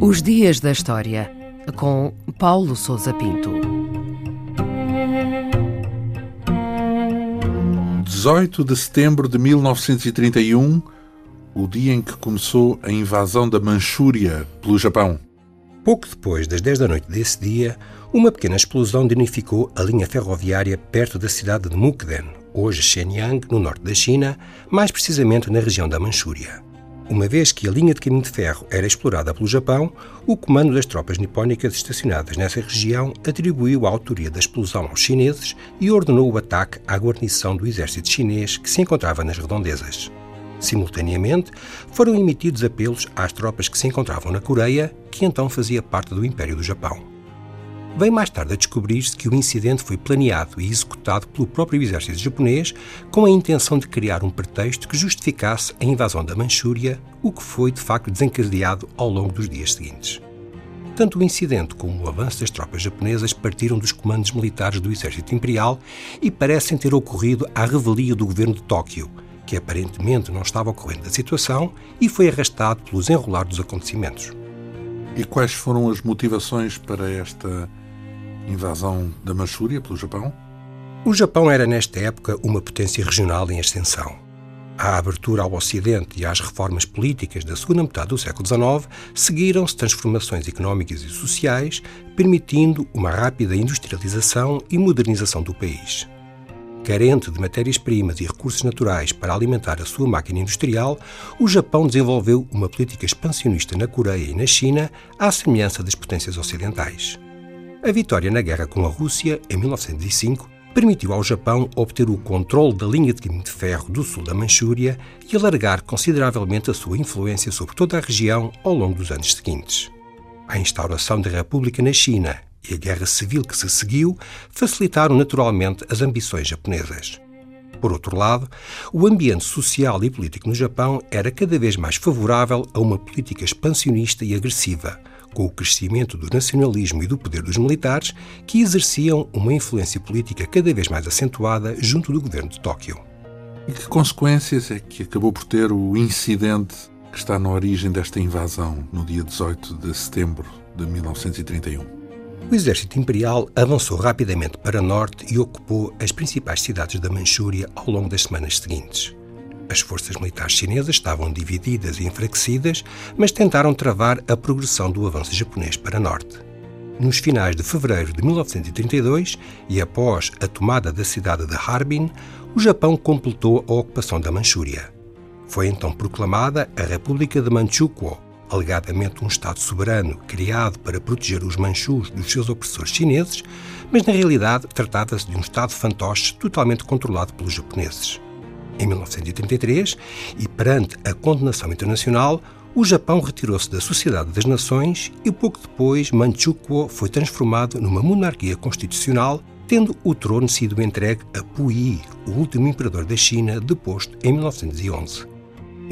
Os Dias da História, com Paulo Souza Pinto. 18 de setembro de 1931, o dia em que começou a invasão da Manchúria pelo Japão. Pouco depois das 10 da noite desse dia, uma pequena explosão danificou a linha ferroviária perto da cidade de Mukden, hoje Shenyang, no norte da China, mais precisamente na região da Manchúria. Uma vez que a linha de caminho de ferro era explorada pelo Japão, o comando das tropas nipónicas estacionadas nessa região atribuiu a autoria da explosão aos chineses e ordenou o ataque à guarnição do exército chinês que se encontrava nas redondezas. Simultaneamente, foram emitidos apelos às tropas que se encontravam na Coreia, que então fazia parte do Império do Japão. Veio mais tarde a descobrir-se que o incidente foi planeado e executado pelo próprio exército japonês com a intenção de criar um pretexto que justificasse a invasão da Manchúria, o que foi de facto desencadeado ao longo dos dias seguintes. Tanto o incidente como o avanço das tropas japonesas partiram dos comandos militares do exército imperial e parecem ter ocorrido à revelia do governo de Tóquio, que aparentemente não estava ao corrente da situação e foi arrastado pelos enrolar dos acontecimentos. E quais foram as motivações para esta invasão da Manchúria pelo Japão? O Japão era, nesta época, uma potência regional em ascensão. À abertura ao Ocidente e às reformas políticas da segunda metade do século XIX, seguiram-se transformações económicas e sociais, permitindo uma rápida industrialização e modernização do país. Carente de matérias-primas e recursos naturais para alimentar a sua máquina industrial, o Japão desenvolveu uma política expansionista na Coreia e na China, à semelhança das potências ocidentais. A vitória na guerra com a Rússia, em 1905, permitiu ao Japão obter o controle da linha de caminho de ferro do sul da Manchúria e alargar consideravelmente a sua influência sobre toda a região ao longo dos anos seguintes. A instauração da República na China e a guerra civil que se seguiu facilitaram naturalmente as ambições japonesas. Por outro lado, o ambiente social e político no Japão era cada vez mais favorável a uma política expansionista e agressiva, com o crescimento do nacionalismo e do poder dos militares, que exerciam uma influência política cada vez mais acentuada junto do governo de Tóquio. E que consequências é que acabou por ter o incidente que está na origem desta invasão no dia 18 de setembro de 1931? O exército imperial avançou rapidamente para norte e ocupou as principais cidades da Manchúria ao longo das semanas seguintes. As forças militares chinesas estavam divididas e enfraquecidas, mas tentaram travar a progressão do avanço japonês para norte. Nos finais de fevereiro de 1932 e após a tomada da cidade de Harbin, o Japão completou a ocupação da Manchúria. Foi então proclamada a República de Manchukuo, alegadamente um Estado soberano criado para proteger os manchus dos seus opressores chineses, mas na realidade tratava-se de um Estado fantoche totalmente controlado pelos japoneses. Em 1933, e perante a condenação internacional, o Japão retirou-se da Sociedade das Nações e pouco depois Manchukuo foi transformado numa monarquia constitucional, tendo o trono sido entregue a Puyi, o último imperador da China, deposto em 1911.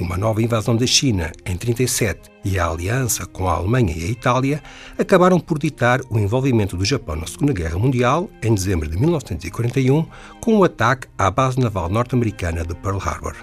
Uma nova invasão da China em 37 e a aliança com a Alemanha e a Itália acabaram por ditar o envolvimento do Japão na Segunda Guerra Mundial, em dezembro de 1941, com o ataque à base naval norte-americana de Pearl Harbor.